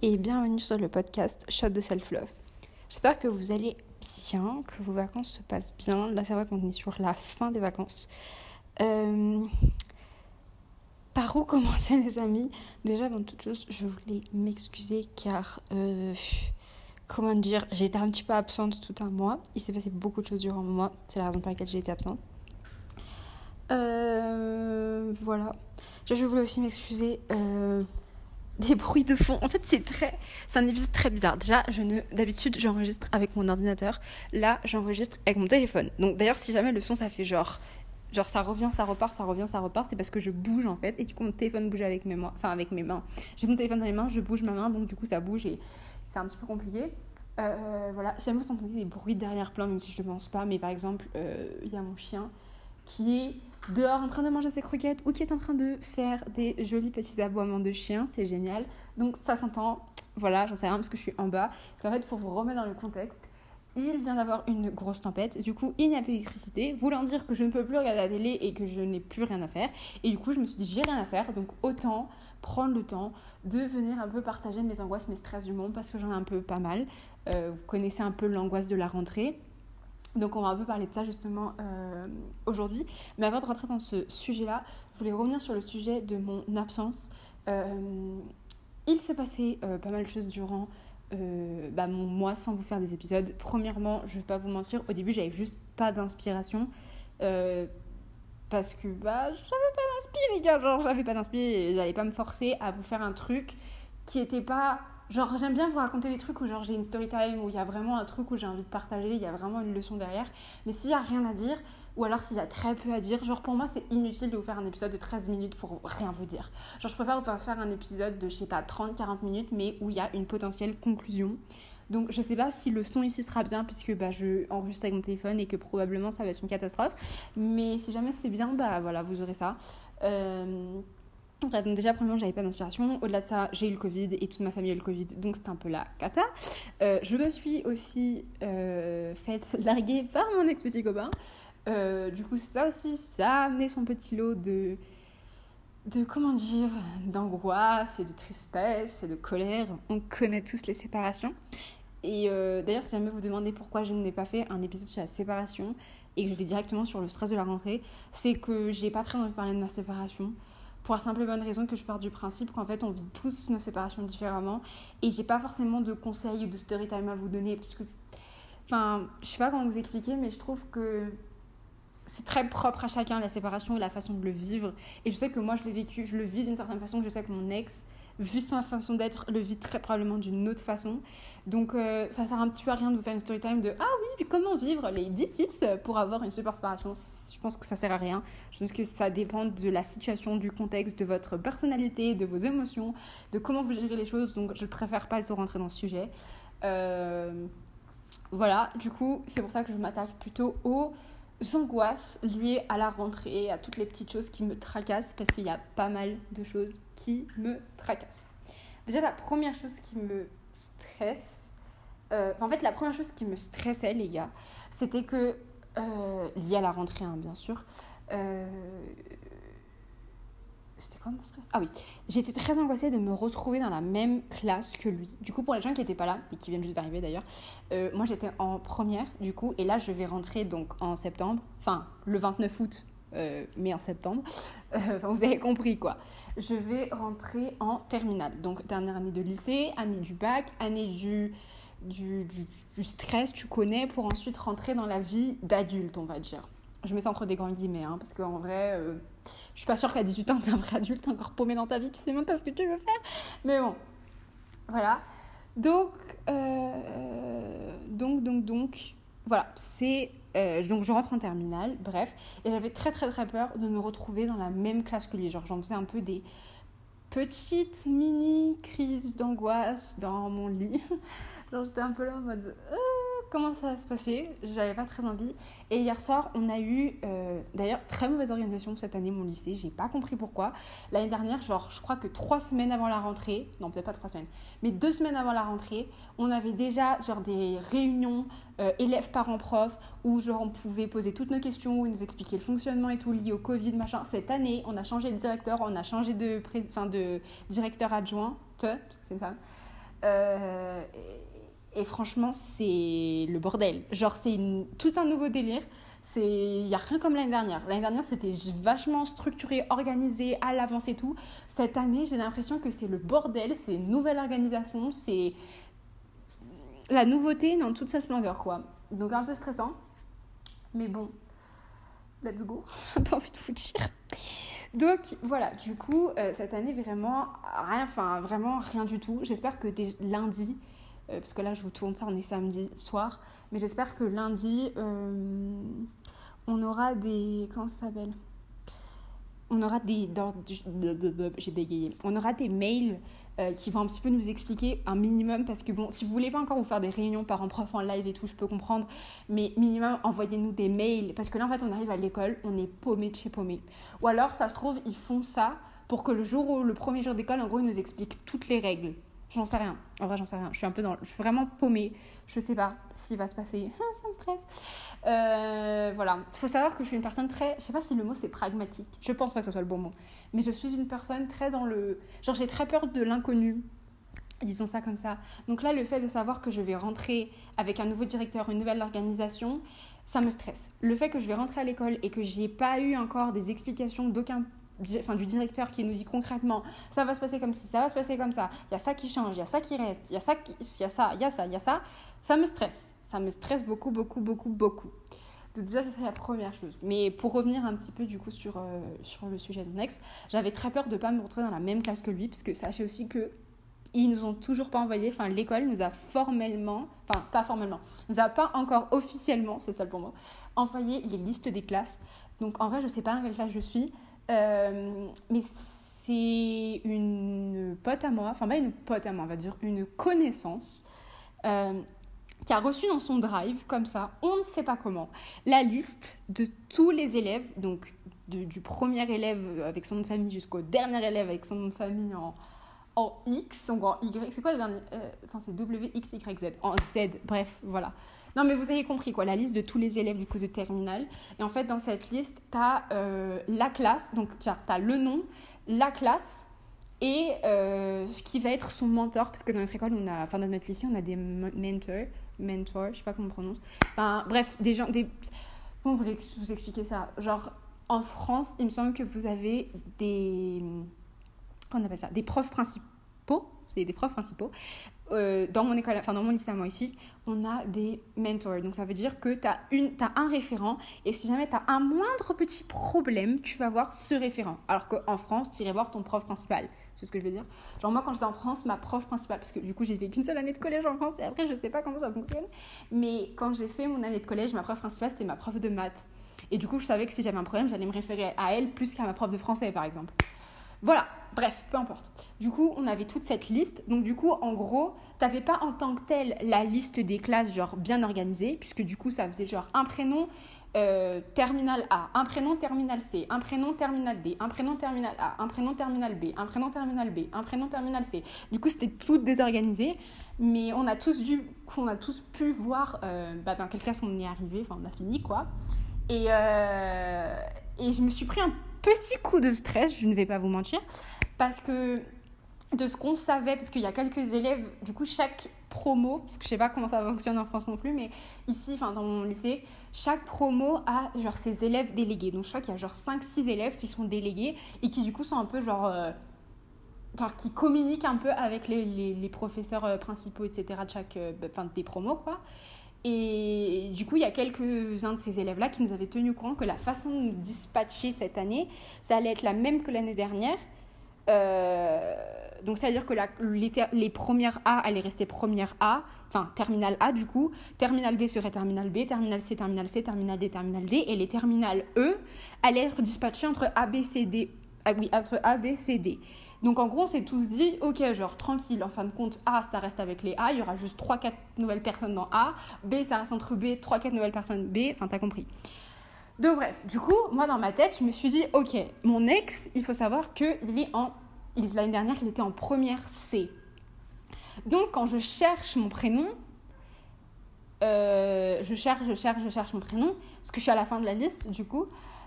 et bienvenue sur le podcast Shot de Self-Love. J'espère que vous allez bien, que vos vacances se passent bien. Là, c'est vrai qu'on est sur la fin des vacances. Euh, par où commencer, les amis? Déjà, avant toute chose, je voulais m'excuser car, euh, comment dire, j'ai été un petit peu absente tout un mois. Il s'est passé beaucoup de choses durant le mois. C'est la raison pour laquelle j'ai été absente. Euh, voilà. Je voulais aussi m'excuser des bruits de fond. En fait, c'est très, c'est un épisode très bizarre. Déjà, je d'habitude, j'enregistre avec mon ordinateur. Là, j'enregistre avec mon téléphone. Donc, d'ailleurs, si jamais le son, ça fait genre, genre ça revient, ça repart, ça revient, ça repart, c'est parce que je bouge en fait. Et du coup, mon téléphone bouge avec mes mains, enfin avec mes mains. J'ai mon téléphone dans les mains, je bouge ma main, donc du coup, ça bouge et c'est un petit peu compliqué. Euh, voilà, si jamais vous entendez des bruits derrière plan, même si je ne pense pas, mais par exemple, euh, il y a mon chien qui est dehors en train de manger ses croquettes ou qui est en train de faire des jolis petits aboiements de chien, c'est génial. Donc ça s'entend, voilà, j'en sais rien parce que je suis en bas. Parce qu'en fait, pour vous remettre dans le contexte, il vient d'avoir une grosse tempête, du coup il n'y a plus d'électricité, voulant dire que je ne peux plus regarder la télé et que je n'ai plus rien à faire. Et du coup je me suis dit j'ai rien à faire, donc autant prendre le temps de venir un peu partager mes angoisses, mes stress du monde, parce que j'en ai un peu pas mal. Euh, vous connaissez un peu l'angoisse de la rentrée. Donc on va un peu parler de ça justement euh, aujourd'hui. Mais avant de rentrer dans ce sujet-là, je voulais revenir sur le sujet de mon absence. Euh, il s'est passé euh, pas mal de choses durant bah, mon mois sans vous faire des épisodes. Premièrement, je vais pas vous mentir, au début j'avais juste pas d'inspiration. parce que bah j'avais pas d'inspiration les gars, genre j'avais pas d'inspiration et j'allais pas me forcer à vous faire un truc qui était pas Genre, j'aime bien vous raconter des trucs où genre j'ai une story time, où il y a vraiment un truc où j'ai envie de partager, il y a vraiment une leçon derrière. Mais s'il y a rien à dire, ou alors s'il y a très peu à dire, genre pour moi c'est inutile de vous faire un épisode de 13 minutes pour rien vous dire. Genre je préfère vous faire un épisode de je sais pas 30-40 minutes, mais où il y a une potentielle conclusion. Donc je sais pas si le son ici sera bien puisque bah, je enregistre avec mon téléphone et que probablement ça va être une catastrophe. Mais si jamais c'est bien, bah voilà, vous aurez ça. Euh, donc déjà, premièrement, j'avais pas d'inspiration. Au-delà de ça, j'ai eu le Covid et toute ma famille a eu le Covid, donc c'était un peu la cata. Euh, je me suis aussi euh, faite larguer par mon ex-petit copain. Euh, du coup, ça aussi, ça a amené son petit lot de, de comment dire, d'angoisse et de tristesse et de colère. On connaît tous les séparations. Et d'ailleurs, si jamais vous demandez pourquoi je n'ai pas fait un épisode sur la séparation et que je vais directement sur le stress de la rentrée, c'est que j'ai pas très envie de parler de ma séparation pour la simple et bonne raison que je pars du principe qu'en fait on vit tous nos séparations différemment. Et j'ai pas forcément de conseils ou de story time à vous donner parce que enfin je sais pas comment vous expliquer mais je trouve que c'est très propre à chacun la séparation et la façon de le vivre. Et je sais que moi je l'ai vécu je le vis d'une certaine façon je sais que mon ex vu sa façon d'être le vit très probablement d'une autre façon. Donc euh, ça sert un petit peu à rien de vous faire une story time de ah oui puis comment vivre les 10 tips pour avoir une super séparation? Pense que ça sert à rien. Je pense que ça dépend de la situation, du contexte, de votre personnalité, de vos émotions, de comment vous gérez les choses. Donc, je préfère pas trop rentrer dans ce sujet. Euh, voilà, du coup, c'est pour ça que je m'attaque plutôt aux angoisses liées à la rentrée, à toutes les petites choses qui me tracassent, parce qu'il y a pas mal de choses qui me tracassent. Déjà, la première chose qui me stresse, euh, en fait, la première chose qui me stressait, les gars, c'était que euh, lié à la rentrée, hein, bien sûr. Euh, c'était quoi mon stress? Ah oui, j'étais très angoissée de me retrouver dans la même classe que lui. Du coup, pour les gens qui n'étaient pas là et qui viennent juste d'arriver d'ailleurs, euh, moi j'étais en première du coup, et là je vais rentrer donc en septembre, enfin le 29 août, mais en septembre. vous avez compris quoi. Je vais rentrer en terminale, donc dernière année de lycée, année du bac, année du du, stress, tu connais, pour ensuite rentrer dans la vie d'adulte, on va dire. Je mets ça entre des grands guillemets, hein, parce qu'en vrai, euh, je suis pas sûre qu'à 18 ans, t'es un vrai adulte encore paumé dans ta vie, tu sais même pas ce que tu veux faire. Mais bon, voilà. Donc, euh, donc, donc, donc, voilà, c'est... Euh, donc je rentre en terminale, bref, et j'avais très très très peur de me retrouver dans la même classe que lui. Genre j'en faisais un peu des petite mini crise d'angoisse dans mon lit. Genre j'étais un peu là en mode euh, comment ça va se passer? J'avais pas très envie. Et hier soir, on a eu, euh, d'ailleurs, très mauvaise organisation cette année, mon lycée. J'ai pas compris pourquoi. L'année dernière, genre, je crois que trois semaines avant la rentrée, non, peut-être pas trois semaines, mais deux semaines avant la rentrée, on avait déjà, genre, des réunions euh, élèves, parents, profs, où, genre, on pouvait poser toutes nos questions, où ils nous expliquaient le fonctionnement et tout lié au Covid, machin. Cette année, on a changé de directeur, on a changé de, enfin, de directeur adjoint, parce que c'est une femme. Et franchement, c'est le bordel. Genre, c'est tout un nouveau délire. Il n'y a rien comme l'année dernière. L'année dernière, c'était vachement structuré, organisé, à l'avance et tout. Cette année, j'ai l'impression que c'est le bordel, c'est une nouvelle organisation, c'est la nouveauté dans toute sa splendeur, quoi. Donc, un peu stressant. Mais bon, let's go. J'ai pas envie de foutre Donc voilà, du coup, euh, cette année, vraiment, rien, enfin, vraiment rien du tout. J'espère que dès lundi, parce que là je vous tourne ça, on est samedi soir, mais j'espère que lundi euh, on aura des. Comment ça s'appelle? On aura des. J'ai bégayé. On aura des mails euh, qui vont un petit peu nous expliquer un minimum parce que bon si vous voulez pas encore vous faire des réunions par prof en live et tout je peux comprendre mais minimum envoyez-nous des mails parce que là en fait on arrive à l'école on est paumé de chez paumé ou alors ça se trouve ils font ça pour que le jour où le premier jour d'école en gros ils nous expliquent toutes les règles J'en sais rien. En vrai, j'en sais rien. Je suis un peu dans. Je suis vraiment paumée. Je sais pas s'il va se passer. ça me stresse. Euh, voilà. Il faut savoir que je suis une personne très. Je sais pas si le mot c'est pragmatique. Je pense pas que ce soit le bon mot. Mais je suis une personne très dans le. Genre, j'ai très peur de l'inconnu. Disons ça comme ça. Donc là, le fait de savoir que je vais rentrer avec un nouveau directeur, une nouvelle organisation, ça me stresse. Le fait que je vais rentrer à l'école et que j'ai pas eu encore des explications d'aucun enfin, du directeur qui nous dit concrètement ça va se passer comme ci, ça va se passer comme ça, il y a ça qui change, il y a ça qui reste, il y a ça, il y a ça, il y a ça, il y a ça, ça me stresse. Ça me stresse beaucoup, beaucoup, beaucoup, beaucoup. Donc déjà, ça c'est la première chose. Mais pour revenir un petit peu du coup sur, euh, sur le sujet de Nex, j'avais très peur de ne pas me retrouver dans la même classe que lui, parce que sachez aussi que ils nous ont toujours pas envoyé, enfin l'école nous a formellement, enfin pas formellement, nous a pas encore officiellement, c'est ça pour moi, envoyé les listes des classes. Donc en vrai, je sais pas dans quelle classe je suis, euh, mais c'est une pote à moi, enfin pas une pote à moi, on va dire une connaissance, euh, qui a reçu dans son drive, comme ça, on ne sait pas comment, la liste de tous les élèves, donc du premier élève avec son nom de famille jusqu'au dernier élève avec son nom de famille en, en X, ou en Y, c'est quoi le dernier? Euh, C'est W, X, Y, Z, en Z, bref, voilà. Non, mais vous avez compris, quoi, la liste de tous les élèves du coup de terminale. Et en fait, dans cette liste, tu as euh, la classe, donc tu as le nom, la classe et euh, ce qui va être son mentor, parce que dans notre école, on a, enfin dans notre lycée, on a des mentors, mentors, je sais pas comment on prononce. Bref, des gens, des... Comment vous vous expliquer ça? Genre, en France, il me semble que vous avez des... Comment on appelle ça? Des profs principaux c'est des profs principaux. Euh, dans mon école, enfin dans mon lycée à moi ici, on a des mentors. Donc ça veut dire que tu as, un référent et si jamais tu as un moindre petit problème, tu vas voir ce référent. Alors qu'en France, tu irais voir ton prof principal. C'est ce que je veux dire. Genre moi quand j'étais en France, ma prof principale, parce que du coup j'ai fait qu'une seule année de collège en France et après je sais pas comment ça fonctionne, mais quand j'ai fait mon année de collège, ma prof principale c'était ma prof de maths. Et du coup je savais que si j'avais un problème, j'allais me référer à elle plus qu'à ma prof de français par exemple. Voilà, bref, peu importe. Du coup, on avait toute cette liste. Donc, du coup, en gros, t'avais pas en tant que tel la liste des classes, genre bien organisée, puisque du coup, ça faisait genre un prénom euh, terminal A, un prénom terminal C, un prénom terminal D, un prénom terminal A, un prénom terminal B, un prénom terminal B, un prénom terminal C. Du coup, c'était tout désorganisé. Mais on a tous, dû, on a tous pu voir euh, bah, dans quelle classe on est arrivé, enfin, on a fini quoi. Et, euh, et je me suis pris un petit coup de stress, je ne vais pas vous mentir, parce que de ce qu'on savait, parce qu'il y a quelques élèves, du coup, chaque promo, parce que je sais pas comment ça fonctionne en France non plus, mais ici, enfin dans mon lycée, chaque promo a genre ses élèves délégués. Donc je crois qu'il y a genre 5-6 élèves qui sont délégués et qui du coup sont un peu genre... Euh, qui communiquent un peu avec les, professeurs euh, principaux, etc. de chaque... Euh, enfin des promos, quoi. Et du coup, il y a quelques-uns de ces élèves-là qui nous avaient tenu au courant que la façon de nous dispatcher cette année, ça allait être la même que l'année dernière. Euh, donc, ça veut dire que les, les, premières A allaient rester première A, enfin, terminale A du coup. Terminale B serait terminale B, terminale C, terminale C, terminale D, terminale D. Et les terminales E allaient être dispatchées entre A. Ah oui, entre A. Donc en gros, on s'est tous dit, ok, genre tranquille, en fin de compte, A, ça reste avec les A, il y aura juste 3-4 nouvelles personnes dans A, B, ça reste entre B, 3-4 nouvelles personnes B, enfin t'as compris. Donc bref, du coup, moi dans ma tête, je me suis dit, ok, mon ex, il faut savoir qu'il est en... L'année dernière, il était en première C. Donc quand je cherche mon prénom, euh, je cherche, je cherche, je cherche mon prénom, parce que je suis à la fin de la liste, du coup,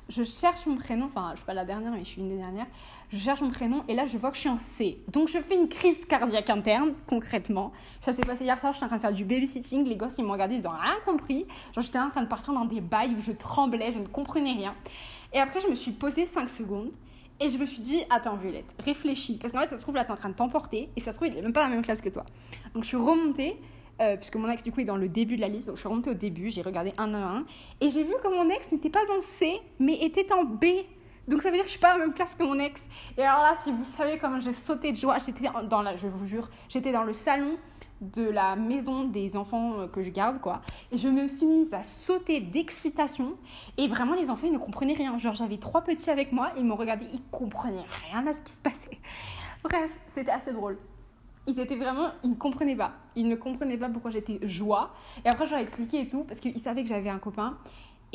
je cherche mon prénom, enfin, je suis pas la dernière, mais je suis une des dernières. Je cherche mon prénom et là, je vois que je suis en C. Donc, je fais une crise cardiaque interne, concrètement. Ça s'est passé hier soir, j'étais en train de faire du babysitting. Les gosses, ils m'ont regardé, ils n'ont rien compris. Genre, j'étais en train de partir dans des bails où je tremblais, je ne comprenais rien. Et après, je me suis posée 5 secondes et je me suis dit, attends, Violette, réfléchis. Parce qu'en fait, ça se trouve, là, t'es en train de t'emporter et ça se trouve, il n'est même pas dans la même classe que toi. Donc, je suis remontée euh, puisque mon ex du coup est dans le début de la liste, donc je suis remontée au début, j'ai regardé un à un, et j'ai vu que mon ex n'était pas en C, mais était en B. Donc ça veut dire que je suis pas à la même classe que mon ex. Et alors là, si vous savez comment j'ai sauté de joie, j'étais dans la, je vous jure, j'étais dans le salon de la maison des enfants euh, que je garde quoi et je me suis mise à sauter d'excitation et vraiment les enfants ils ne comprenaient rien genre j'avais trois petits avec moi ils m'ont regardé ils comprenaient rien à ce qui se passait bref c'était assez drôle ils étaient vraiment, ils ne comprenaient pas. Ils ne comprenaient pas pourquoi j'étais joie. Et après, je leur ai expliqué et tout, parce qu'ils savaient que j'avais un copain.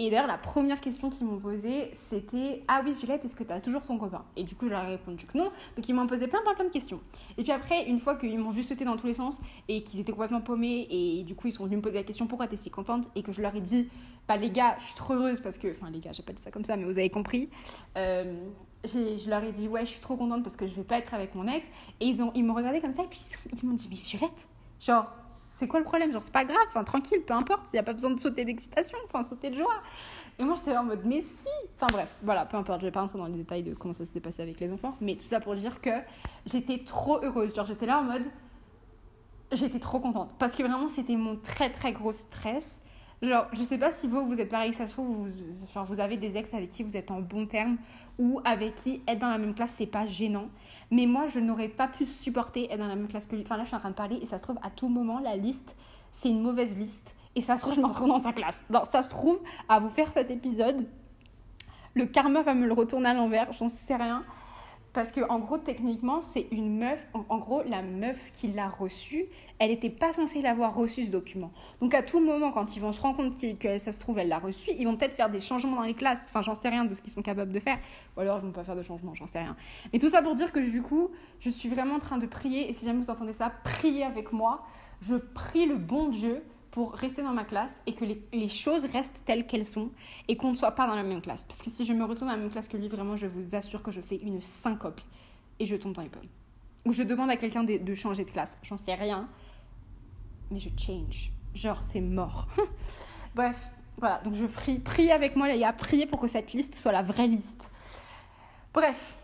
Et d'ailleurs, la première question qu'ils m'ont posée, c'était Ah oui, Juliette, est-ce que tu as toujours ton copain? Et du coup, je leur ai répondu que non. Donc, ils m'ont posé plein, plein, plein de questions. Et puis après, une fois qu'ils m'ont juste sauté dans tous les sens et qu'ils étaient complètement paumés, et du coup, ils sont venus me poser la question Pourquoi t'es si contente? Et que je leur ai dit Bah, les gars, je suis trop heureuse parce que. Enfin, les gars, j'ai pas dit ça comme ça, mais vous avez compris. Euh, je leur ai dit ouais je suis trop contente parce que je vais pas être avec mon ex. Et ils ont ils m'ont regardé comme ça et puis ils, m'ont dit mais Violette genre c'est quoi le problème? Genre c'est pas grave enfin tranquille peu importe il y a pas besoin de sauter d'excitation enfin sauter de joie. Et moi j'étais là en mode mais si! Enfin bref voilà peu importe je vais pas rentrer dans les détails de comment ça s'était passé avec les enfants mais tout ça pour dire que j'étais trop heureuse. Genre j'étais là en mode j'étais trop contente. Parce que vraiment c'était mon très très gros stress. Genre, je sais pas si vous, vous êtes pareil, ça se trouve, vous, genre, vous avez des ex avec qui vous êtes en bon terme ou avec qui être dans la même classe, c'est pas gênant. Mais moi, je n'aurais pas pu supporter être dans la même classe que lui. Enfin, là, je suis en train de parler et ça se trouve, à tout moment, la liste, c'est une mauvaise liste. Et ça se trouve, je me retrouve dans sa classe. Alors, ça se trouve, à vous faire cet épisode, le karma va me le retourner à l'envers, j'en sais rien. Parce que en gros, techniquement, c'est une meuf. En, gros, la meuf qui l'a reçu, elle n'était pas censée l'avoir reçu ce document. Donc à tout moment, quand ils vont se rendre compte que, ça se trouve, elle l'a reçu, ils vont peut-être faire des changements dans les classes. Enfin, j'en sais rien de ce qu'ils sont capables de faire. Ou alors ils vont pas faire de changements, j'en sais rien. Mais tout ça pour dire que du coup, je suis vraiment en train de prier. Et si jamais vous entendez ça, priez avec moi. Je prie le bon Dieu pour rester dans ma classe et que les, choses restent telles qu'elles sont et qu'on ne soit pas dans la même classe. Parce que si je me retrouve dans la même classe que lui, vraiment, je vous assure que je fais une syncope et je tombe dans les pommes. Ou je demande à quelqu'un de, changer de classe. J'en sais rien, mais je change. Genre, c'est mort. Bref, voilà. Donc je prie, prie avec moi, les gars, priez pour que cette liste soit la vraie liste. Bref,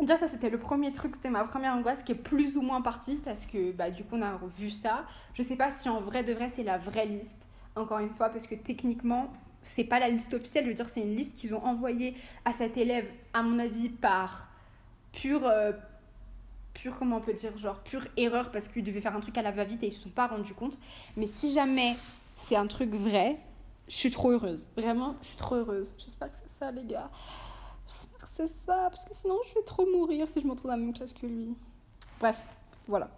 Déjà, ça, c'était le premier truc, c'était ma première angoisse qui est plus ou moins partie parce que bah, du coup, on a revu ça. Je sais pas si en vrai de vrai, c'est la vraie liste, encore une fois, parce que techniquement, c'est pas la liste officielle. Je veux dire, c'est une liste qu'ils ont envoyée à cet élève, à mon avis, par pure. Euh, pure, comment on peut dire, genre pure erreur parce qu'il devait faire un truc à la va-vite et ils se sont pas rendus compte. Mais si jamais c'est un truc vrai, je suis trop heureuse. Vraiment, je suis trop heureuse. J'espère que c'est ça, les gars c'est ça, parce que sinon je vais trop mourir si je me retrouve dans la même classe que lui. Bref, voilà.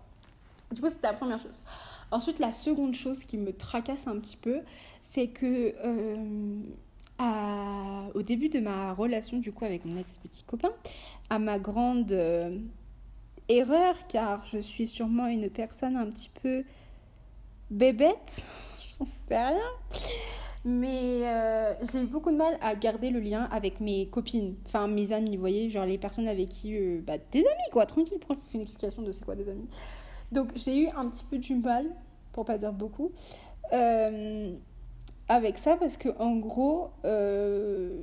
Du coup, c'était la première chose. Ensuite, la seconde chose qui me tracasse un petit peu, c'est que euh, au début de ma relation du coup avec mon ex-petit copain, à ma grande euh, erreur, car je suis sûrement une personne un petit peu bébête, j'en sais rien. Mais euh, j'ai eu beaucoup de mal à garder le lien avec mes copines, enfin mes amis, vous voyez, genre les personnes avec qui. Euh, bah, des amis quoi, tranquille, je vous fais une explication de c'est quoi des amis Donc j'ai eu un petit peu du mal, pour pas dire beaucoup, euh, avec ça parce que en gros,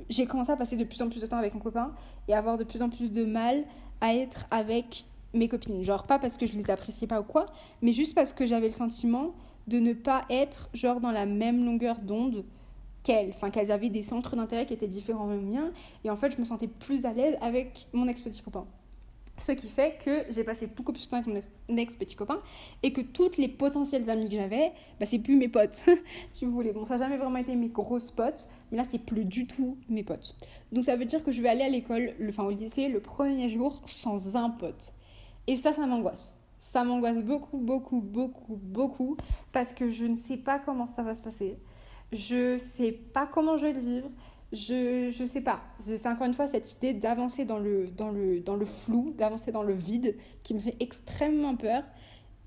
j'ai commencé à passer de plus en plus de temps avec mon copain et avoir de plus en plus de mal à être avec mes copines. Genre pas parce que je les appréciais pas ou quoi, mais juste parce que j'avais le sentiment de ne pas être genre dans la même longueur d'onde qu'elles, enfin qu'elles avaient des centres d'intérêt qui étaient différents des miens et en fait je me sentais plus à l'aise avec mon ex petit copain. Ce qui fait que j'ai passé beaucoup plus de temps avec mon ex-petit copain et que toutes les potentielles amies que j'avais, bah, c'est plus mes potes, si vous voulez. Bon, ça n'a jamais vraiment été mes grosses potes, mais là, c'est plus du tout mes potes. Donc, ça veut dire que je vais aller à l'école, enfin au lycée, le premier jour sans un pote. Et ça, ça m'angoisse. Ça m'angoisse beaucoup, beaucoup, beaucoup, beaucoup parce que je ne sais pas comment ça va se passer. Je sais pas comment je vais le vivre. Je je sais pas. C'est encore une fois cette idée d'avancer dans le dans le dans le flou d'avancer dans le vide qui me fait extrêmement peur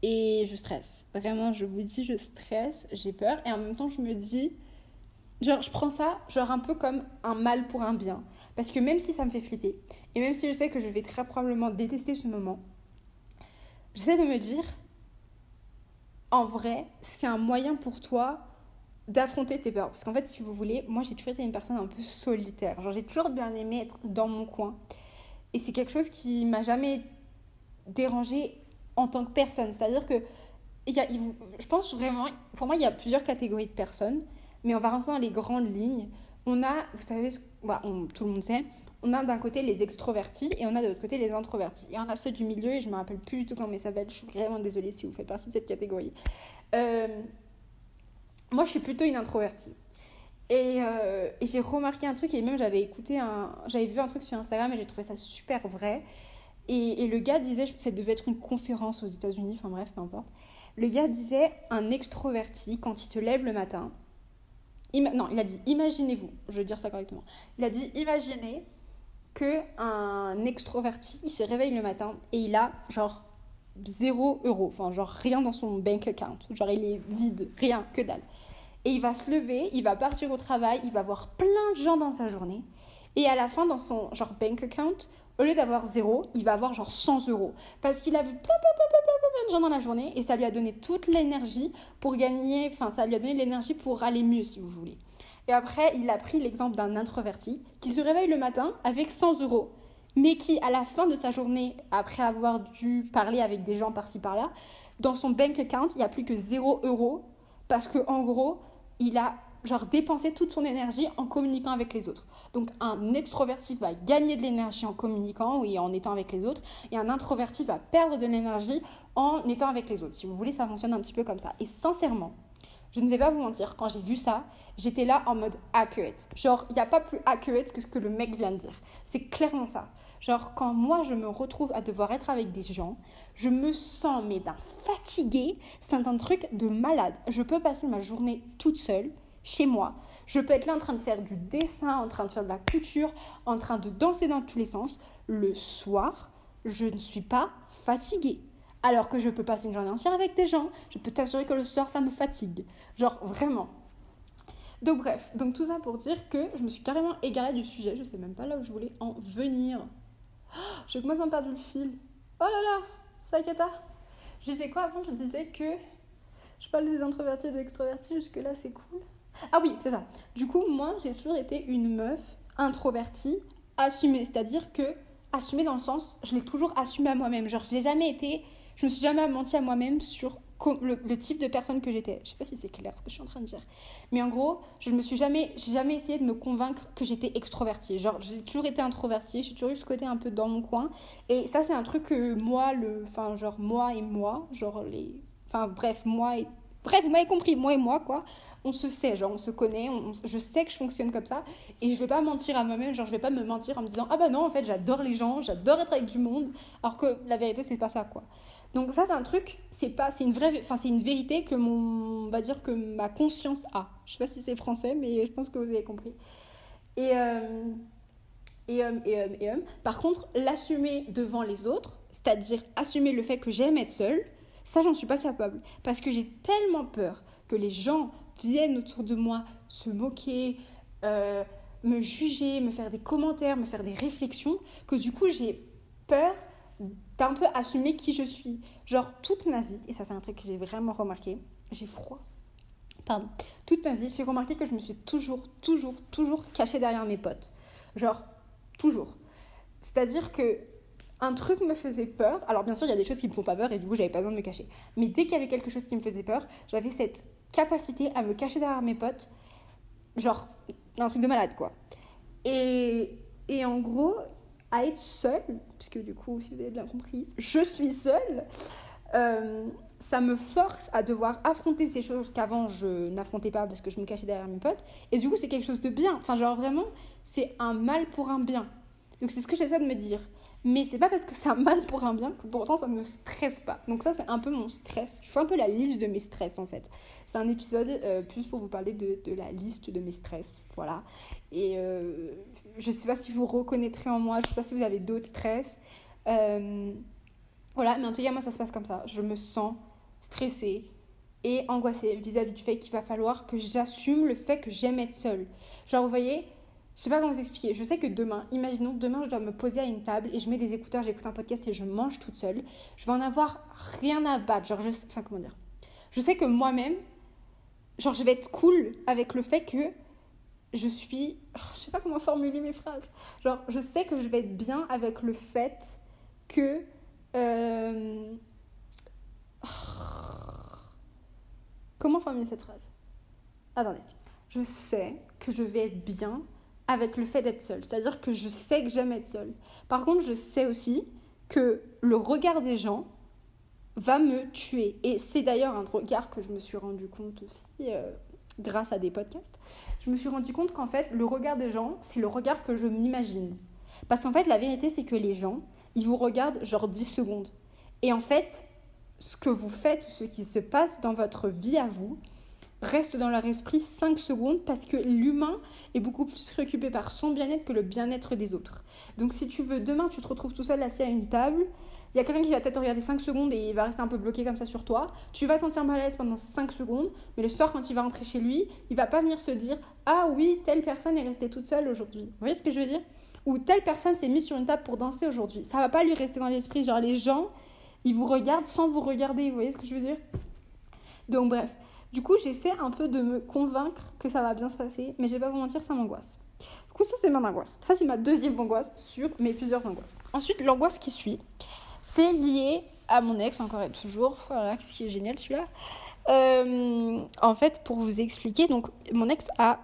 et je stresse. Vraiment je vous dis je stresse j'ai peur et en même temps je me dis genre je prends ça genre un peu comme un mal pour un bien. Parce que même si ça me fait flipper et même si je sais que je vais très probablement détester ce moment j'essaie de me dire en vrai c'est un moyen pour toi d'affronter tes peurs. Parce qu'en fait, si vous voulez, moi j'ai toujours été une personne un peu solitaire. Genre j'ai toujours bien aimé être dans mon coin. Et c'est quelque chose qui m'a jamais dérangé en tant que personne. C'est-à-dire que y a, je pense vraiment, pour moi, il y a plusieurs catégories de personnes, mais on va rentrer dans les grandes lignes. On a, vous savez, bah, tout le monde sait, on a d'un côté les extrovertis et on a de l'autre côté les introvertis. Et on a ceux du milieu, et je me rappelle plus du tout comment ils s'appellent, je suis vraiment désolée si vous faites partie de cette catégorie. Euh, moi, je suis plutôt une introvertie. Euh, et, j'ai remarqué un truc, et même j'avais écouté un. J'avais vu un truc sur Instagram et j'ai trouvé ça super vrai. Et, le gars disait, je que ça devait être une conférence aux États-Unis, enfin bref, peu importe. Le gars disait un extroverti, quand il se lève le matin. non, il a dit imaginez-vous, je veux dire ça correctement. Il a dit imaginez que un extroverti, il se réveille le matin et il a genre 0 euros, enfin genre rien dans son bank account, genre il est vide, rien, que dalle. Et il va se lever, il va partir au travail, il va voir plein de gens dans sa journée. Et à la fin, dans son genre bank account, au lieu d'avoir 0, il va avoir genre 100 euros. Parce qu'il a vu plein, plein, plein, plein, plein, plein de gens dans la journée et ça lui a donné toute l'énergie pour gagner, enfin ça lui a donné l'énergie pour aller mieux si vous voulez. Et après, il a pris l'exemple d'un introverti qui se réveille le matin avec 100 euros mais qui, à la fin de sa journée, après avoir dû parler avec des gens par-ci par-là, dans son bank account, il n'y a plus que 0 euros parce que en gros, il a genre dépensé toute son énergie en communiquant avec les autres. Donc un extroverti va gagner de l'énergie en communiquant et en étant avec les autres, et un introverti va perdre de l'énergie en étant avec les autres. Si vous voulez, ça fonctionne un petit peu comme ça. Et sincèrement, je ne vais pas vous mentir, quand j'ai vu ça, j'étais là en mode accurate. Genre, il n'y a pas plus accurate que ce que le mec vient de dire. C'est clairement ça. Genre, quand moi je me retrouve à devoir être avec des gens, je me sens, mais d'un fatigué, c'est un truc de malade. Je peux passer ma journée toute seule, chez moi. Je peux être là en train de faire du dessin, en train de faire de la couture, en train de danser dans tous les sens. Le soir, je ne suis pas fatiguée. Alors que je peux passer une journée entière avec des gens, je peux t'assurer que le soir, ça me fatigue. Genre, vraiment. Donc bref, donc tout ça pour dire que je me suis carrément égarée du sujet, je sais même pas là où je voulais en venir. J'ai complètement perdu le fil. Oh là là, Sakata. Je disais quoi avant? Je disais que je parlais des introvertis et des extrovertis, jusque-là c'est cool. Ah oui, c'est ça. Du coup, moi, j'ai toujours été une meuf introvertie, assumée. C'est-à-dire que, assumée dans le sens, je l'ai toujours assumée à moi-même. Genre, j'ai jamais été. Je me suis jamais menti à moi-même sur le, type de personne que j'étais. Je sais pas si c'est clair ce que je suis en train de dire. Mais en gros, je ne me suis jamais, jamais essayé de me convaincre que j'étais extrovertie. Genre, j'ai toujours été introvertie, j'ai toujours eu ce côté un peu dans mon coin. Et ça, c'est un truc que moi, le, enfin, genre, moi et moi, genre, les, enfin, bref, moi et, bref, vous m'avez compris, moi et moi, quoi, on se sait, genre, on se connaît, je sais que je fonctionne comme ça. Et je vais pas mentir à moi-même, genre, je vais pas me mentir en me disant, ah bah non, en fait, j'adore les gens, j'adore être avec du monde. Alors que la vérité, c'est pas ça, quoi. Donc ça c'est un truc, c'est pas c'est une vraie enfin c'est une vérité que mon on va dire que ma conscience a. Je sais pas si c'est français mais je pense que vous avez compris. Et euh, et, euh, et, euh, et par contre, l'assumer devant les autres, c'est-à-dire assumer le fait que j'aime être seule, ça j'en suis pas capable parce que j'ai tellement peur que les gens viennent autour de moi se moquer, me juger, me faire des commentaires, me faire des réflexions, que du coup j'ai peur d'un peu assumer qui je suis. Genre, toute ma vie, et ça c'est un truc que j'ai vraiment remarqué, j'ai froid. Pardon. Toute ma vie, j'ai remarqué que je me suis toujours, toujours, toujours cachée derrière mes potes. Genre, toujours. C'est-à-dire que un truc me faisait peur. Alors, bien sûr, il y a des choses qui me font pas peur et du coup, j'avais pas besoin de me cacher. Mais dès qu'il y avait quelque chose qui me faisait peur, j'avais cette capacité à me cacher derrière mes potes. Genre, un truc de malade, quoi. Et, et en gros, à être seule, puisque du coup, si vous avez bien compris, je suis seule. Euh, ça me force à devoir affronter ces choses qu'avant je n'affrontais pas parce que je me cachais derrière mes potes. Et du coup, c'est quelque chose de bien. Enfin, genre vraiment, c'est un mal pour un bien. Donc, c'est ce que j'essaie de me dire. Mais c'est pas parce que c'est un mal pour un bien que pourtant ça ne me stresse pas. Donc, ça, c'est un peu mon stress. Je fais un peu la liste de mes stress en fait. C'est un épisode euh, plus pour vous parler de, de, la liste de mes stress. Voilà. Et euh, je sais pas si vous reconnaîtrez en moi, je sais pas si vous avez d'autres stress. Euh, voilà, mais en tout cas, moi, ça se passe comme ça. Je me sens stressée et angoissée vis-à-vis du fait qu'il va falloir que j'assume le fait que j'aime être seule. Genre, vous voyez, je sais pas comment vous expliquer. Je sais que demain, imaginons, demain, je dois me poser à une table et je mets des écouteurs, j'écoute un podcast et je mange toute seule. Je vais en avoir rien à battre. Genre, je Enfin, comment dire Je sais que moi-même, genre, je vais être cool avec le fait que je suis. Je sais pas comment formuler mes phrases. Genre, je sais que je vais être bien avec le fait que euh, comment formuler cette phrase? Attendez. Je sais que je vais être bien avec le fait d'être seule. C'est-à-dire que je sais que j'aime être seule. Par contre, je sais aussi que le regard des gens va me tuer. Et c'est d'ailleurs un regard que je me suis rendu compte aussi euh, grâce à des podcasts. Je me suis rendu compte qu'en fait, le regard des gens, c'est le regard que je m'imagine. Parce qu'en fait, la vérité, c'est que les gens, ils vous regardent genre 10 secondes. Et en fait, ce que vous faites ou ce qui se passe dans votre vie à vous reste dans leur esprit 5 secondes parce que l'humain est beaucoup plus préoccupé par son bien-être que le bien-être des autres. Donc si tu veux, demain tu te retrouves tout seul assis à une table, il y a quelqu'un qui va peut-être regarder 5 secondes et il va rester un peu bloqué comme ça sur toi. Tu vas t'en sentir mal à l'aise pendant 5 secondes, mais le soir, quand il va rentrer chez lui, il va pas venir se dire Ah oui, telle personne est restée toute seule aujourd'hui. Vous voyez ce que je veux dire? Ou telle personne s'est mise sur une table pour danser aujourd'hui. Ça va pas lui rester dans l'esprit. Genre, les gens, ils vous regardent sans vous regarder. Vous voyez ce que je veux dire? Donc, bref. Du coup, j'essaie un peu de me convaincre que ça va bien se passer, mais je vais pas vous mentir, ça m'angoisse. Du coup, ça, c'est ma angoisse. Ça, c'est ma deuxième angoisse sur mes plusieurs angoisses. Ensuite, l'angoisse qui suit, c'est lié à mon ex, encore et toujours. Voilà, ce qui est génial celui-là. Euh, en fait, pour vous expliquer, donc, mon ex a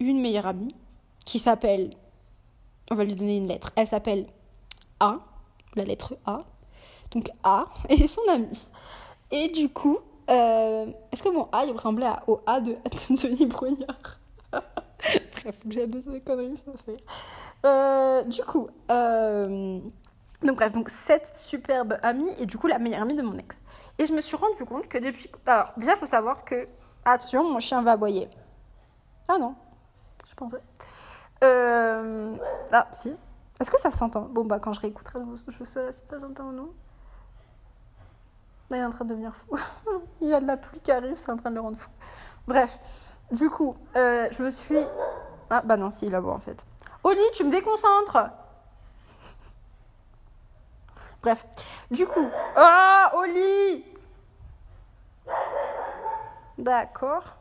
une meilleure amie qui s'appelle on va lui donner une lettre. Elle s'appelle A, la lettre A. Donc A et son ami. Et du coup, euh, est-ce que mon A il ressemblait au A de Denis Brognard Bref, j'ai de ces conneries, ça fait. Euh, du coup, euh, donc bref, donc cette superbe amie et du coup la meilleure amie de mon ex. Et je me suis rendu compte que depuis. Alors, déjà, il faut savoir que. Attention, mon chien va aboyer. Ah non, je pensais. Ah, si. Est-ce que ça s'entend? Bon, bah, quand je réécouterai, je sais si ça s'entend ou non. Là, il est en train de devenir fou. il y a de la pluie qui arrive, c'est en train de le rendre fou. Bref, du coup, euh, je me suis. Ah, bah non, si, il a beau en fait. Oli, tu me déconcentres Bref, du coup. Ah, Oli D'accord.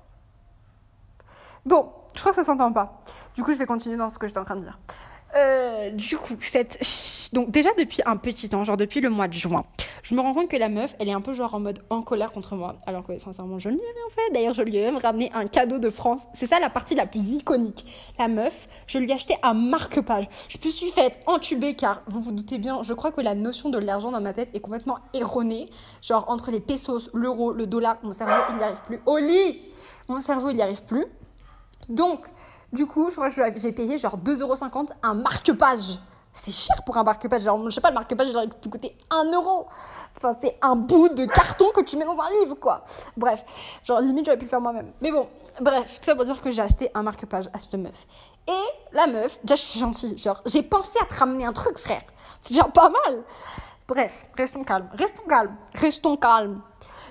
Bon, je crois que ça s'entend pas. Du coup, je vais continuer dans ce que j'étais en train de dire. Euh, du coup, cette... Donc déjà depuis un petit temps, genre depuis le mois de juin, je me rends compte que la meuf, elle est un peu genre en mode en colère contre moi. Alors que sincèrement, je ne lui ai rien fait. D'ailleurs, je lui ai même ramené un cadeau de France. C'est ça la partie la plus iconique. La meuf, je lui ai acheté un marque-page. Je me suis faite entuber car, vous vous doutez bien, je crois que la notion de l'argent dans ma tête est complètement erronée. Genre entre les pesos, l'euro, le dollar, mon cerveau, il n'y arrive plus. Au lit Mon cerveau, il n'y arrive plus. Donc, du coup, je crois que j'ai payé genre 2,50€ un marque-page. C'est cher pour un marque-page. Genre, je sais pas, le marque-page, il aurait pu coûter 1 euro. Enfin, c'est un bout de carton que tu mets dans un livre, quoi. Bref, genre, limite, j'aurais pu le faire moi-même. Mais bon, bref, tout ça pour dire que j'ai acheté un marque-page à cette meuf. Et la meuf, déjà, je suis gentille. Genre, j'ai pensé à te ramener un truc, frère. C'est déjà pas mal. Bref, restons calmes, restons calmes, restons calmes.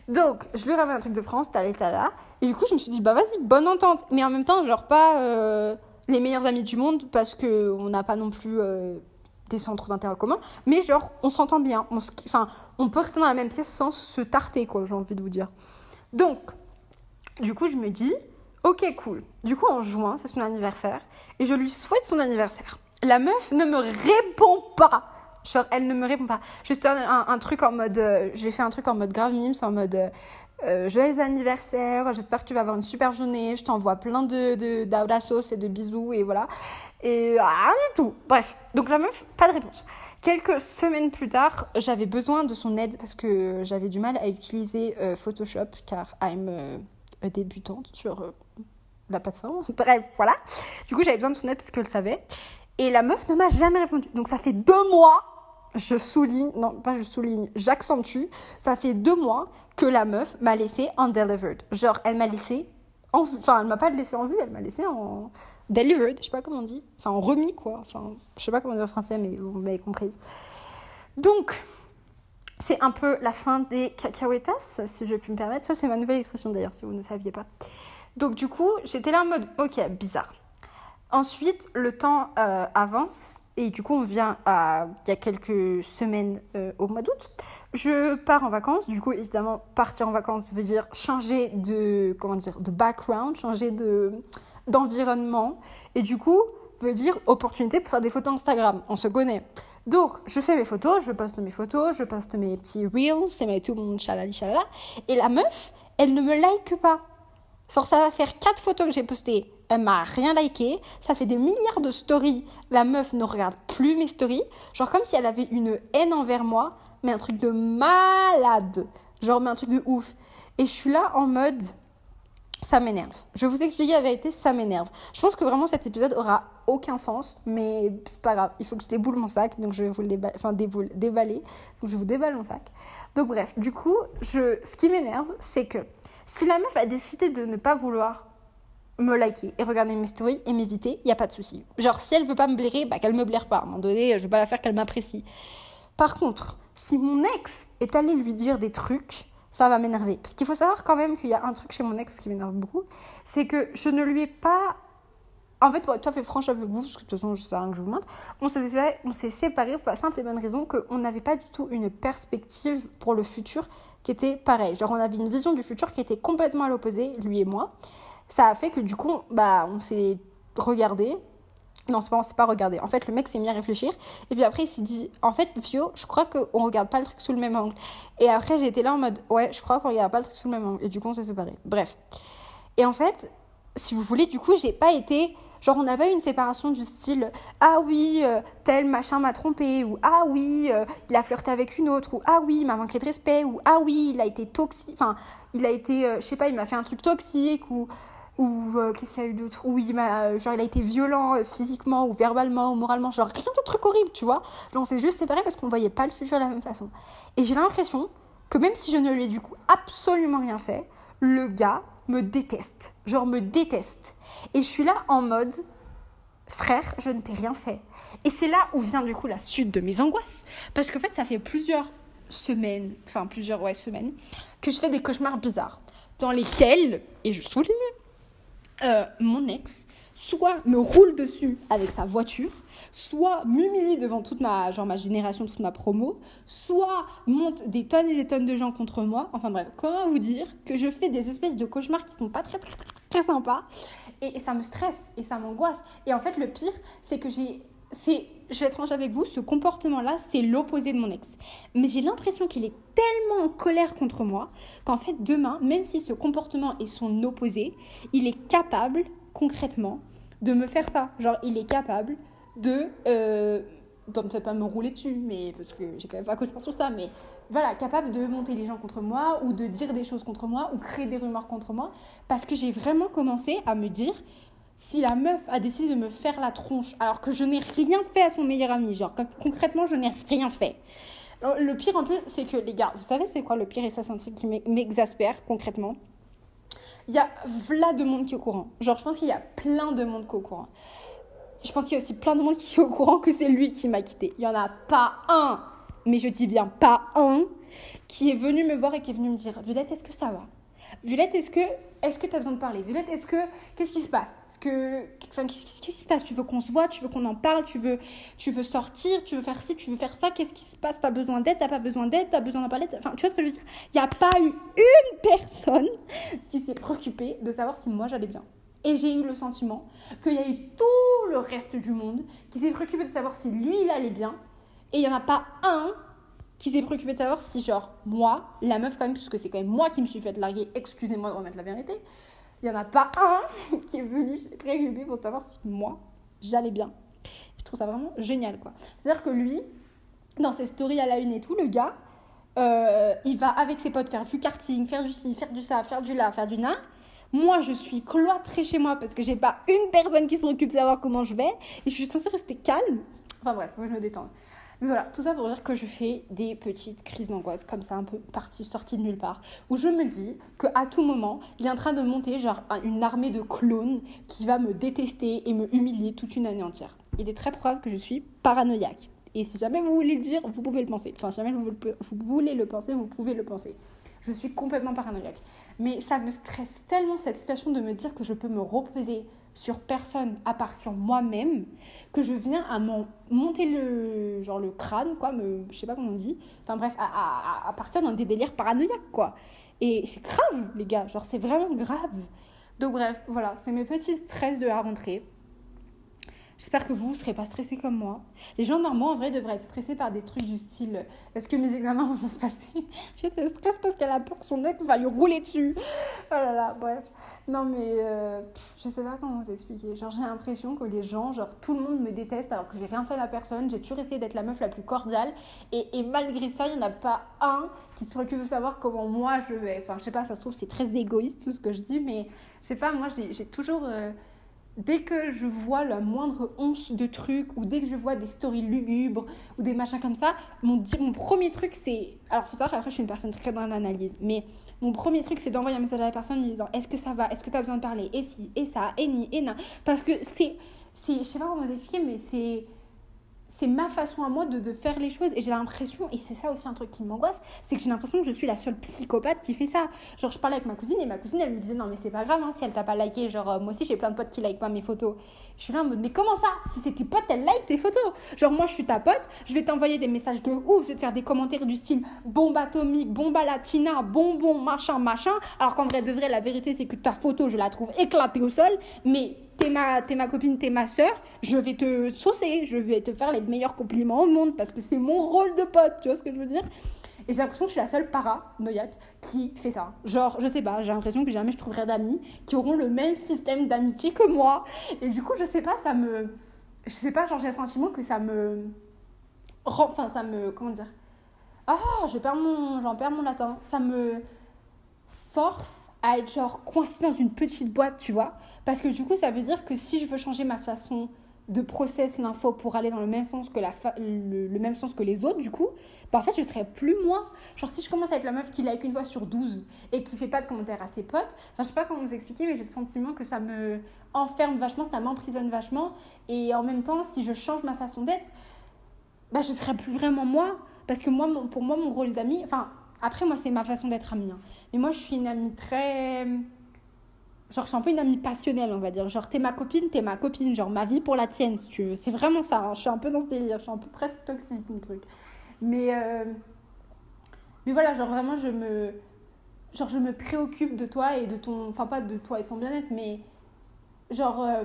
Donc, je lui ramène un truc de France, t'as là. Et du coup, je me suis dit, bah vas-y, bonne entente. Mais en même temps, genre pas euh, les meilleurs amis du monde parce qu'on n'a pas non plus euh, des centres d'intérêt communs. Mais genre, on s'entend bien. On, enfin, on peut rester dans la même pièce sans se tarter, quoi, j'ai envie de vous dire. Donc, du coup, je me dis, ok, cool. Du coup, en juin, c'est son anniversaire. Et je lui souhaite son anniversaire. La meuf ne me répond pas. Genre, elle ne me répond pas. Juste un, truc en mode. Euh, j'ai fait un truc en mode grave mimes, en mode. euh, joyeux anniversaire, j'espère que tu vas avoir une super journée, je t'envoie plein de, de et de bisous et voilà. Et rien du tout. Bref, donc la meuf, pas de réponse. Quelques semaines plus tard, j'avais besoin de son aide parce que j'avais du mal à utiliser euh, Photoshop car I'm euh, débutante sur euh, la plateforme. Bref, voilà. Du coup, j'avais besoin de son aide parce qu'elle le savait. Et la meuf ne m'a jamais répondu. Donc ça fait deux mois, je souligne, non pas je souligne, j'accentue, ça fait deux mois que la meuf m'a laissé undelivered. Genre, elle m'a laissé, en, enfin, elle m'a pas laissé en vue, elle m'a laissé en delivered, je sais pas comment on dit, enfin en remis quoi, enfin je sais pas comment dire en français mais vous m'avez comprise. Donc c'est un peu la fin des cacahuétas, si je puis me permettre. Ça c'est ma nouvelle expression d'ailleurs, si vous ne saviez pas. Donc du coup j'étais là en mode ok bizarre. Ensuite le temps euh, avance et du coup on vient à il y a quelques semaines euh, au mois d'août. Je pars en vacances. Du coup, évidemment, partir en vacances veut dire changer de, comment dire, de background, changer de, d'environnement. Et du coup, veut dire opportunité pour faire des photos Instagram. On se connaît. Donc, je fais mes photos, je poste mes photos, je poste mes petits reels, c'est tout mon chalali chalala. Et la meuf, elle ne me like pas. Sur ça va faire quatre photos que j'ai postées. Elle m'a rien liké. Ça fait des milliards de stories. La meuf ne regarde plus mes stories. Genre comme si elle avait une haine envers moi, mais un truc de malade. Genre, mais un truc de ouf. Et je suis là en mode, ça m'énerve. Je vais vous expliquer la vérité, ça m'énerve. Je pense que vraiment cet épisode aura aucun sens, mais c'est pas grave. Il faut que je déboule mon sac, donc je vais vous le déballer, enfin déboule, déballer. Donc je vous déballe mon sac. Donc bref, du coup, je, ce qui m'énerve, c'est que si la meuf a décidé de ne pas vouloir me liker et regarder mes stories et m'éviter, il n'y a pas de souci. Genre, si elle veut pas me blairer, bah qu'elle me blaire pas. À un moment donné, je vais pas la faire qu'elle m'apprécie. Par contre, si mon ex est allé lui dire des trucs ça va m'énerver. Parce qu'il faut savoir quand même qu'il y a un truc chez mon ex qui m'énerve beaucoup, c'est que je ne lui ai pas... En fait, pour être tout fait franche avec vous, parce que de toute façon, je sais rien que je vous montre, on s'est séparés, pour la simple et bonne raison qu'on n'avait pas du tout une perspective pour le futur qui était pareille. Genre, on avait une vision du futur qui était complètement à l'opposé, lui et moi. Ça a fait que du coup, bah, on s'est regardé, non, c'est pas, on s'est pas regardé. En fait, le mec s'est mis à réfléchir. Et puis après, il s'est dit, en fait, Fio, je crois qu'on regarde pas le truc sous le même angle. Et après, été là en mode, ouais, je crois qu'on regarde pas le truc sous le même angle. Et du coup, on s'est séparés. Bref. Et en fait, si vous voulez, du coup, j'ai pas été. Genre, on n'a pas eu une séparation du style Ah oui, euh, tel machin m'a trompé, ou Ah oui, euh, il a flirté avec une autre, ou Ah oui, il m'a manqué de respect, ou Ah oui, il a été toxique, enfin, il a été, euh, je sais pas, il m'a fait un truc toxique, ou ou euh, qu'est-ce qu'il y a eu d'autre Ou il m'a, euh, genre, il a été violent euh, physiquement ou verbalement ou moralement, genre rien de truc horrible, tu vois. Genre, on s'est juste séparés parce qu'on voyait pas le futur de la même façon. Et j'ai l'impression que même si je ne lui ai du coup absolument rien fait, le gars me déteste. Genre, me déteste. Et je suis là en mode, frère, je ne t'ai rien fait. Et c'est là où vient du coup la suite de mes angoisses. Parce qu'en fait, ça fait plusieurs semaines, enfin plusieurs ouais, semaines, que je fais des cauchemars bizarres. Dans lesquels, et je souligne, euh, mon ex soit me roule dessus avec sa voiture, soit m'humilie devant toute ma, genre ma génération, toute ma promo, soit monte des tonnes et des tonnes de gens contre moi. Enfin bref, comment vous dire que je fais des espèces de cauchemars qui sont pas très très très, très sympas et, et ça me stresse et ça m'angoisse. Et en fait, le pire, c'est que j'ai c'est, je vais être franche avec vous, ce comportement-là, c'est l'opposé de mon ex. Mais j'ai l'impression qu'il est tellement en colère contre moi qu'en fait, demain, même si ce comportement est son opposé, il est capable, concrètement, de me faire ça. Genre, il est capable de. Euh, peut-être pas me rouler dessus, mais parce que j'ai quand même pas coach sur ça, mais voilà, capable de monter les gens contre moi ou de dire des choses contre moi ou créer des rumeurs contre moi parce que j'ai vraiment commencé à me dire si la meuf a décidé de me faire la tronche alors que je n'ai rien fait à son meilleur ami, genre concrètement je n'ai rien fait. le pire en plus, c'est que les gars, vous savez c'est quoi le pire et ça c'est un truc qui m'exaspère concrètement? Il y a là de monde qui est au courant. Genre je pense qu'il y a plein de monde qui est au courant. Je pense qu'il y a aussi plein de monde qui est au courant que c'est lui qui m'a quitté. Il y en a pas un, mais je dis bien pas un, qui est venu me voir et qui est venu me dire Violette, est-ce que ça va? Violette, est-ce que est-ce que tu as besoin de parler? Violette, est-ce que qu'est-ce qui se passe? Est-ce que enfin qu'est-ce qui se passe? Tu veux qu'on se voit? Tu veux qu'on en parle? Tu veux tu veux sortir? Tu veux faire ci? Tu veux faire ça? Qu'est-ce qui se passe? T'as besoin d'aide? T'as pas besoin d'aide? T'as besoin d'en parler? Enfin, tu vois ce que je veux dire? Il n'y a pas eu une personne qui s'est préoccupée de savoir si moi j'allais bien. Et j'ai eu le sentiment qu'il y a eu tout le reste du monde qui s'est préoccupé de savoir si lui il allait bien. Et il n'y en a pas un qui s'est préoccupé de savoir si, genre, moi, la meuf, quand même, puisque c'est quand même moi qui me suis fait larguer, excusez-moi de remettre la vérité, il n'y en a pas un qui est venu se préoccuper pour savoir si moi, j'allais bien. Je trouve ça vraiment génial, quoi. C'est-à-dire que lui, dans ses stories à la une et tout, le gars, euh, il va avec ses potes faire du karting, faire du ci, faire du ça, faire du là, faire du na. Moi, je suis cloîtrée chez moi parce que j'ai pas une personne qui se préoccupe de savoir comment je vais et je suis censée rester calme. Enfin bref, moi je me détends. Mais voilà, tout ça pour dire que je fais des petites crises d'angoisse comme ça, un peu partie, sortie de nulle part, où je me dis qu'à tout moment, il est en train de monter genre une armée de clones qui va me détester et me humilier toute une année entière. Il est très probable que je suis paranoïaque. Et si jamais vous voulez le dire, vous pouvez le penser. Enfin, si jamais vous, voulez le penser, vous pouvez le penser. Je suis complètement paranoïaque. Mais ça me stresse tellement cette situation de me dire que je peux me reposer sur personne à part sur moi-même que je viens à monter le genre le crâne quoi me, je sais pas comment on dit enfin bref à, à, partir dans des délires paranoïaques quoi et c'est grave les gars genre c'est vraiment grave donc bref voilà c'est mes petits stress de la rentrée J'espère que vous ne serez pas stressés comme moi. Les gens normaux, en vrai, devraient être stressés par des trucs du style Est-ce que mes examens vont se passer? J'ai des stress parce qu'elle a peur que son ex va lui rouler dessus. Oh là là, bref. Non, mais euh, je sais pas comment vous expliquer. Genre, j'ai l'impression que les gens, genre, tout le monde me déteste alors que j'ai rien fait à la personne. J'ai toujours essayé d'être la meuf la plus cordiale. Et, malgré ça, il n'y en a pas un qui se préoccupe de savoir comment moi je vais. Enfin, je sais pas, ça se trouve, c'est très égoïste tout ce que je dis, mais je sais pas, moi, j'ai toujours. Euh, dès que je vois la moindre once de truc ou dès que je vois des stories lugubres ou des machins comme ça, mon, mon premier truc c'est. Alors, faut savoir, après, je suis une personne très dans l'analyse, mais mon premier truc, c'est d'envoyer un message à la personne en disant Est-ce que ça va? Est-ce que tu as besoin de parler? Et si? Et ça? Et ni? Et na? Parce que c'est. Je sais pas comment vous expliquer, mais c'est c'est ma façon à moi de, de faire les choses. Et j'ai l'impression et c'est ça aussi un truc qui m'angoisse c'est que j'ai l'impression que je suis la seule psychopathe qui fait ça. Genre je parlais avec ma cousine et ma cousine elle me disait non mais c'est pas grave hein, si elle t'a pas liké genre euh, moi aussi j'ai plein de potes qui like pas mes photos. Je suis là en mode mais comment ça? Si c'est tes potes elles like tes photos. Genre moi je suis ta pote je vais t'envoyer des messages de ouf je vais te faire des commentaires du style bombe atomique bombe latina bonbon machin machin. Alors qu'en vrai de vrai la vérité c'est que ta photo je la trouve éclatée au sol mais t'es ma, es ma copine, t'es ma soeur, je vais te saucer, je vais te faire les meilleurs compliments au monde parce que c'est mon rôle de pote, tu vois ce que je veux dire? Et j'ai l'impression que je suis la seule paranoïaque qui fait ça. Genre, je sais pas, j'ai l'impression que jamais je trouverai d'amis qui auront le même système d'amitié que moi. Et du coup, je sais pas, ça me. Je sais pas, genre, j'ai le sentiment que ça me. Enfin, ça me. Comment dire? Ah, je perds mon. J'en perds mon latin. Ça me force à être genre coincée dans une petite boîte, tu vois? Parce que du coup, ça veut dire que si je veux changer ma façon de process l'info pour aller dans le même sens que la le, même sens que les autres du coup bah en fait je serais plus moi. Genre si je commence à être la meuf qui like une fois sur 12 et qui fait pas de commentaires à ses potes enfin je sais pas comment vous expliquer mais j'ai le sentiment que ça me enferme vachement ça m'emprisonne vachement. Et en même temps si je change ma façon d'être bah je serais plus vraiment moi. Parce que moi pour moi mon rôle d'ami enfin après moi c'est ma façon d'être amie hein. mais moi je suis une amie très Genre, je suis un peu une amie passionnelle, on va dire. Genre, t'es ma copine, t'es ma copine. Genre, ma vie pour la tienne, si tu veux. C'est vraiment ça. Hein. Je suis un peu dans ce délire. Je suis un peu presque toxique, mon truc. Mais, euh, mais voilà, genre, vraiment, je me. Genre, je me préoccupe de toi et de ton. Enfin, pas de toi et ton bien-être, mais. Genre, euh,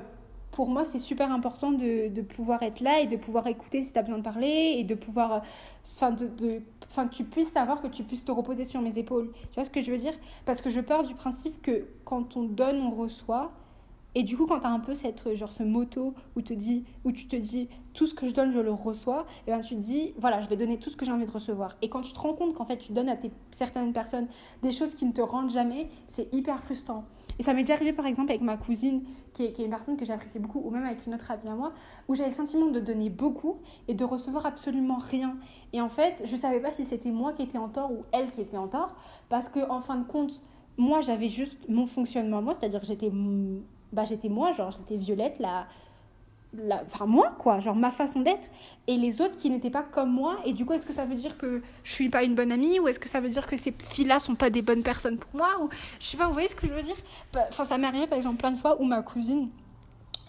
pour moi, c'est super important de, pouvoir être là et de pouvoir écouter si tu as besoin de parler et de pouvoir. Euh, enfin, que tu puisses savoir que tu puisses te reposer sur mes épaules. Tu vois ce que je veux dire? Parce que je pars du principe que quand on donne, on reçoit. Et du coup, quand tu as un peu cette, genre, ce moto où, te dis, où tu te dis tout ce que je donne, je le reçois, et ben tu te dis voilà, je vais donner tout ce que j'ai envie de recevoir. Et quand tu te rends compte qu'en fait tu donnes à tes, certaines personnes des choses qui ne te rendent jamais, c'est hyper frustrant. Et ça m'est déjà arrivé par exemple avec ma cousine, qui est, une personne que j'apprécie beaucoup, ou même avec une autre amie à moi, où j'avais le sentiment de donner beaucoup et de recevoir absolument rien. Et en fait, je ne savais pas si c'était moi qui étais en tort ou elle qui était en tort, parce que en fin de compte, moi j'avais juste mon fonctionnement moi, c'est-à-dire j'étais bah, j'étais moi, genre j'étais Violette, la, la, enfin moi quoi, genre ma façon d'être, et les autres qui n'étaient pas comme moi. Et du coup, est-ce que ça veut dire que je suis pas une bonne amie ou est-ce que ça veut dire que ces filles-là sont pas des bonnes personnes pour moi ou je sais pas, vous voyez ce que je veux dire? Bah, Enfin, ça m'est arrivé par exemple plein de fois où ma cousine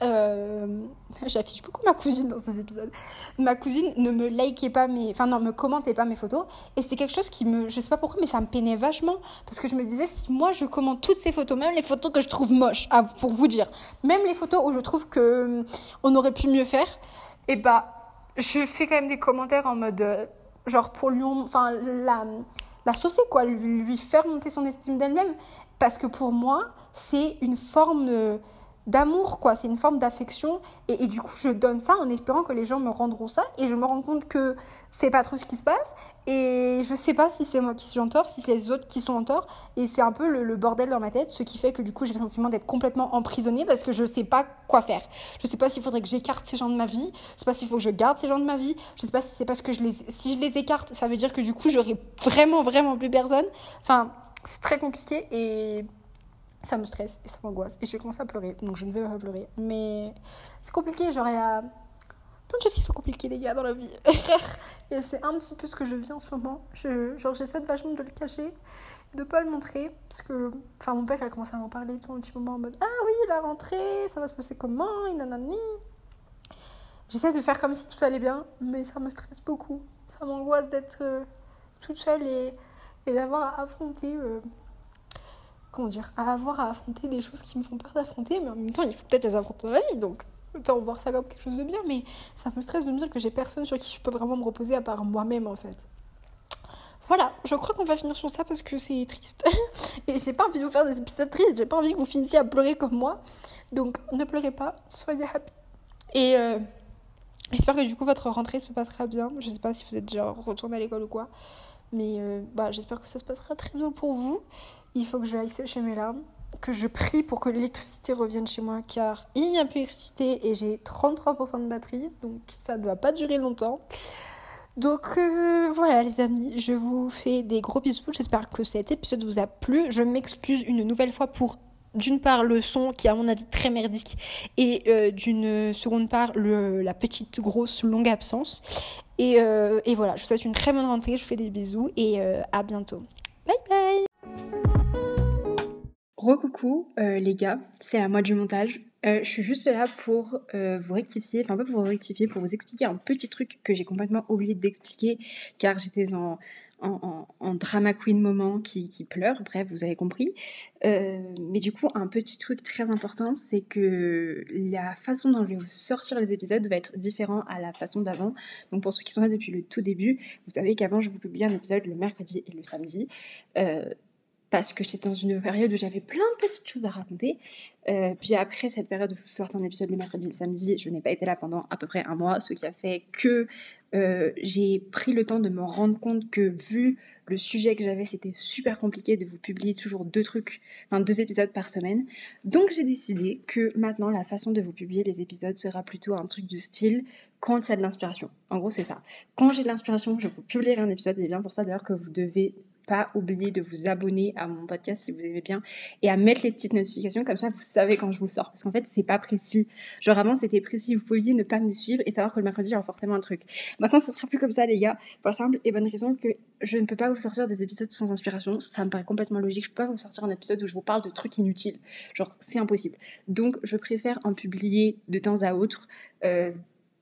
euh, j'affiche beaucoup ma cousine dans ces épisodes. Ma cousine ne me likait pas mes, enfin non, me commentait pas mes photos, et c'était quelque chose qui me, je sais pas pourquoi, mais ça me peinait vachement parce que je me disais si moi je commente toutes ces photos, même les photos que je trouve moches, pour vous dire, même les photos où je trouve que hum, on aurait pu mieux faire, et eh bah je fais quand même des commentaires en mode euh, genre pour lui, enfin, la, la saucer, quoi, lui, lui faire monter son estime d'elle-même. Parce que pour moi, c'est une forme d'amour, quoi, c'est une forme d'affection. Et, et, du coup, je donne ça en espérant que les gens me rendront ça. Et je me rends compte que c'est pas trop ce qui se passe. Et je sais pas si c'est moi qui suis en tort, si c'est les autres qui sont en tort. Et c'est un peu le, bordel dans ma tête, ce qui fait que du coup j'ai le sentiment d'être complètement emprisonnée parce que je sais pas quoi faire. Je sais pas s'il faudrait que j'écarte ces gens de ma vie. Je sais pas s'il faut que je garde ces gens de ma vie. Je sais pas si c'est parce que je les, si je les écarte, ça veut dire que du coup j'aurai vraiment, vraiment plus personne. Enfin, c'est très compliqué et ça me stresse et ça m'angoisse. Et je commence à pleurer. Donc je ne vais pas pleurer. Mais c'est compliqué, j'aurais à plein de choses qui sont compliquées, les gars, dans la vie. et c'est un petit peu ce que je vis en ce moment. Je, genre, j'essaie vachement de le cacher, de pas le montrer. Parce que, enfin, mon père a commencé à m'en parler tout un petit moment en mode Ah oui, la rentrée, ça va se passer comment? Et nanani. J'essaie de faire comme si tout allait bien, mais ça me stresse beaucoup. Ça m'angoisse d'être euh, toute seule et, et d'avoir à affronter. Euh, comment dire À avoir à affronter des choses qui me font peur d'affronter, mais en même temps, il faut peut-être les affronter dans la vie, donc autant voir ça comme quelque chose de bien, mais ça me stresse de me dire que j'ai personne sur qui je peux vraiment me reposer à part moi-même en fait. Voilà, je crois qu'on va finir sur ça parce que c'est triste. Et j'ai pas envie de vous faire des épisodes tristes, j'ai pas envie que vous finissiez à pleurer comme moi. Donc ne pleurez pas, soyez happy. Et euh, j'espère que du coup votre rentrée se passera bien. Je sais pas si vous êtes déjà retourné à l'école ou quoi. Mais euh, bah, j'espère que ça se passera très bien pour vous. Il faut que je aille sécher mes larmes que je prie pour que l'électricité revienne chez moi car il n'y a plus d'électricité et j'ai 33% de batterie donc ça ne va pas durer longtemps. Donc euh, voilà les amis, je vous fais des gros bisous, j'espère que cet épisode vous a plu. Je m'excuse une nouvelle fois pour d'une part le son qui est à mon avis très merdique et euh, d'une seconde part le, la petite grosse longue absence. Et, euh, et, voilà, je vous souhaite une très bonne rentrée, je vous fais des bisous et à bientôt. Bye bye Recoucou euh, les gars, c'est à moi du montage. Euh, je suis juste là pour euh, vous rectifier, enfin pas pour vous rectifier, pour vous expliquer un petit truc que j'ai complètement oublié d'expliquer car j'étais en, en, en, drama queen moment qui, qui, pleure, bref, vous avez compris. mais du coup, un petit truc très important, c'est que la façon dont je vais vous sortir les épisodes va être différent à la façon d'avant. Donc pour ceux qui sont là depuis le tout début, vous savez qu'avant je vous publiais un épisode le mercredi et le samedi parce que j'étais dans une période où j'avais plein de petites choses à raconter. Euh, puis après cette période où je sortais un épisode le mercredi et le samedi, je n'ai pas été là pendant à peu près un mois, ce qui a fait que euh, j'ai pris le temps de me rendre compte que vu le sujet que j'avais, c'était super compliqué de vous publier toujours deux trucs, enfin deux épisodes par semaine. Donc j'ai décidé que maintenant la façon de vous publier les épisodes sera plutôt un truc du style quand il y a de l'inspiration. En gros c'est ça. Quand j'ai de l'inspiration, je vous publierai un épisode et bien pour ça d'ailleurs que vous devez pas oublier de vous abonner à mon podcast si vous aimez bien et à mettre les petites notifications comme ça vous savez quand je vous le sors. Parce qu'en fait c'est pas précis. Genre avant c'était précis. Vous pouviez ne pas me suivre et savoir que le mercredi aura forcément un truc. Maintenant ce sera plus comme ça les gars. Pour la simple et bonne raison que je ne peux pas vous sortir des épisodes sans inspiration. Ça me paraît complètement logique. Je peux pas vous sortir un épisode où je vous parle de trucs inutiles. Genre c'est impossible. Donc je préfère en publier de temps à autre euh,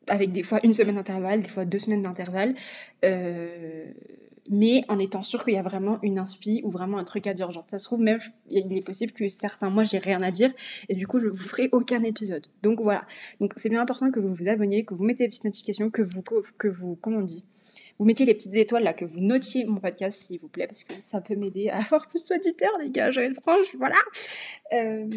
avec des fois une semaine d'intervalle, des fois deux semaines d'intervalle. Euh, mais en étant sûr qu'il y a vraiment une inspi ou vraiment un truc à dire. Genre, ça se trouve, même, il est possible que certains mois, j'ai rien à dire et du coup, je vous ferai aucun épisode. Donc voilà. Donc c'est bien important que vous vous abonniez, que vous mettez les petites notifications, que vous, que vous, comment on dit, vous mettiez les petites étoiles là, que vous notiez mon podcast s'il vous plaît, parce que ça peut m'aider à avoir plus d'auditeurs, les gars, je vais être voilà. Euh,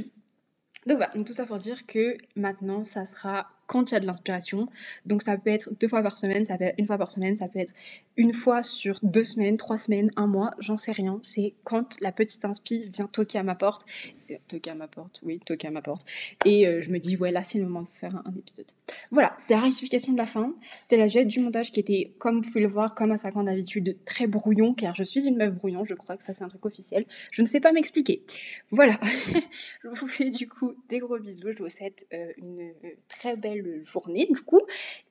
donc voilà, donc tout ça pour dire que maintenant, ça sera quand il y a de l'inspiration. Donc ça peut être deux fois par semaine, ça peut être une fois par semaine, ça peut être une fois sur deux semaines, trois semaines, un mois, j'en sais rien. C'est quand la petite inspi vient toquer à ma porte. Euh, toquer à ma porte, oui, toquer à ma porte. Et euh, je me dis, ouais, là c'est le moment de faire un, épisode. Voilà, c'est la rectification de la fin. C'était la jet du montage qui était, comme vous pouvez le voir, comme à sa grande habitude, très brouillon, car je suis une meuf brouillon, je crois que ça c'est un truc officiel. Je ne sais pas m'expliquer. Voilà, je vous fais du coup des gros bisous, je vous souhaite euh, une très belle journée du coup.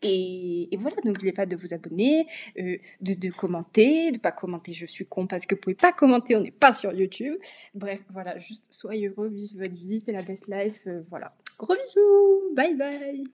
Et, voilà, n'oubliez pas de vous abonner, euh, de, commenter, de pas commenter je suis con parce que vous pouvez pas commenter, on n'est pas sur YouTube. Bref, voilà, juste soyez heureux, vivez votre vie, c'est la best life. Euh, voilà, gros bisous, bye bye.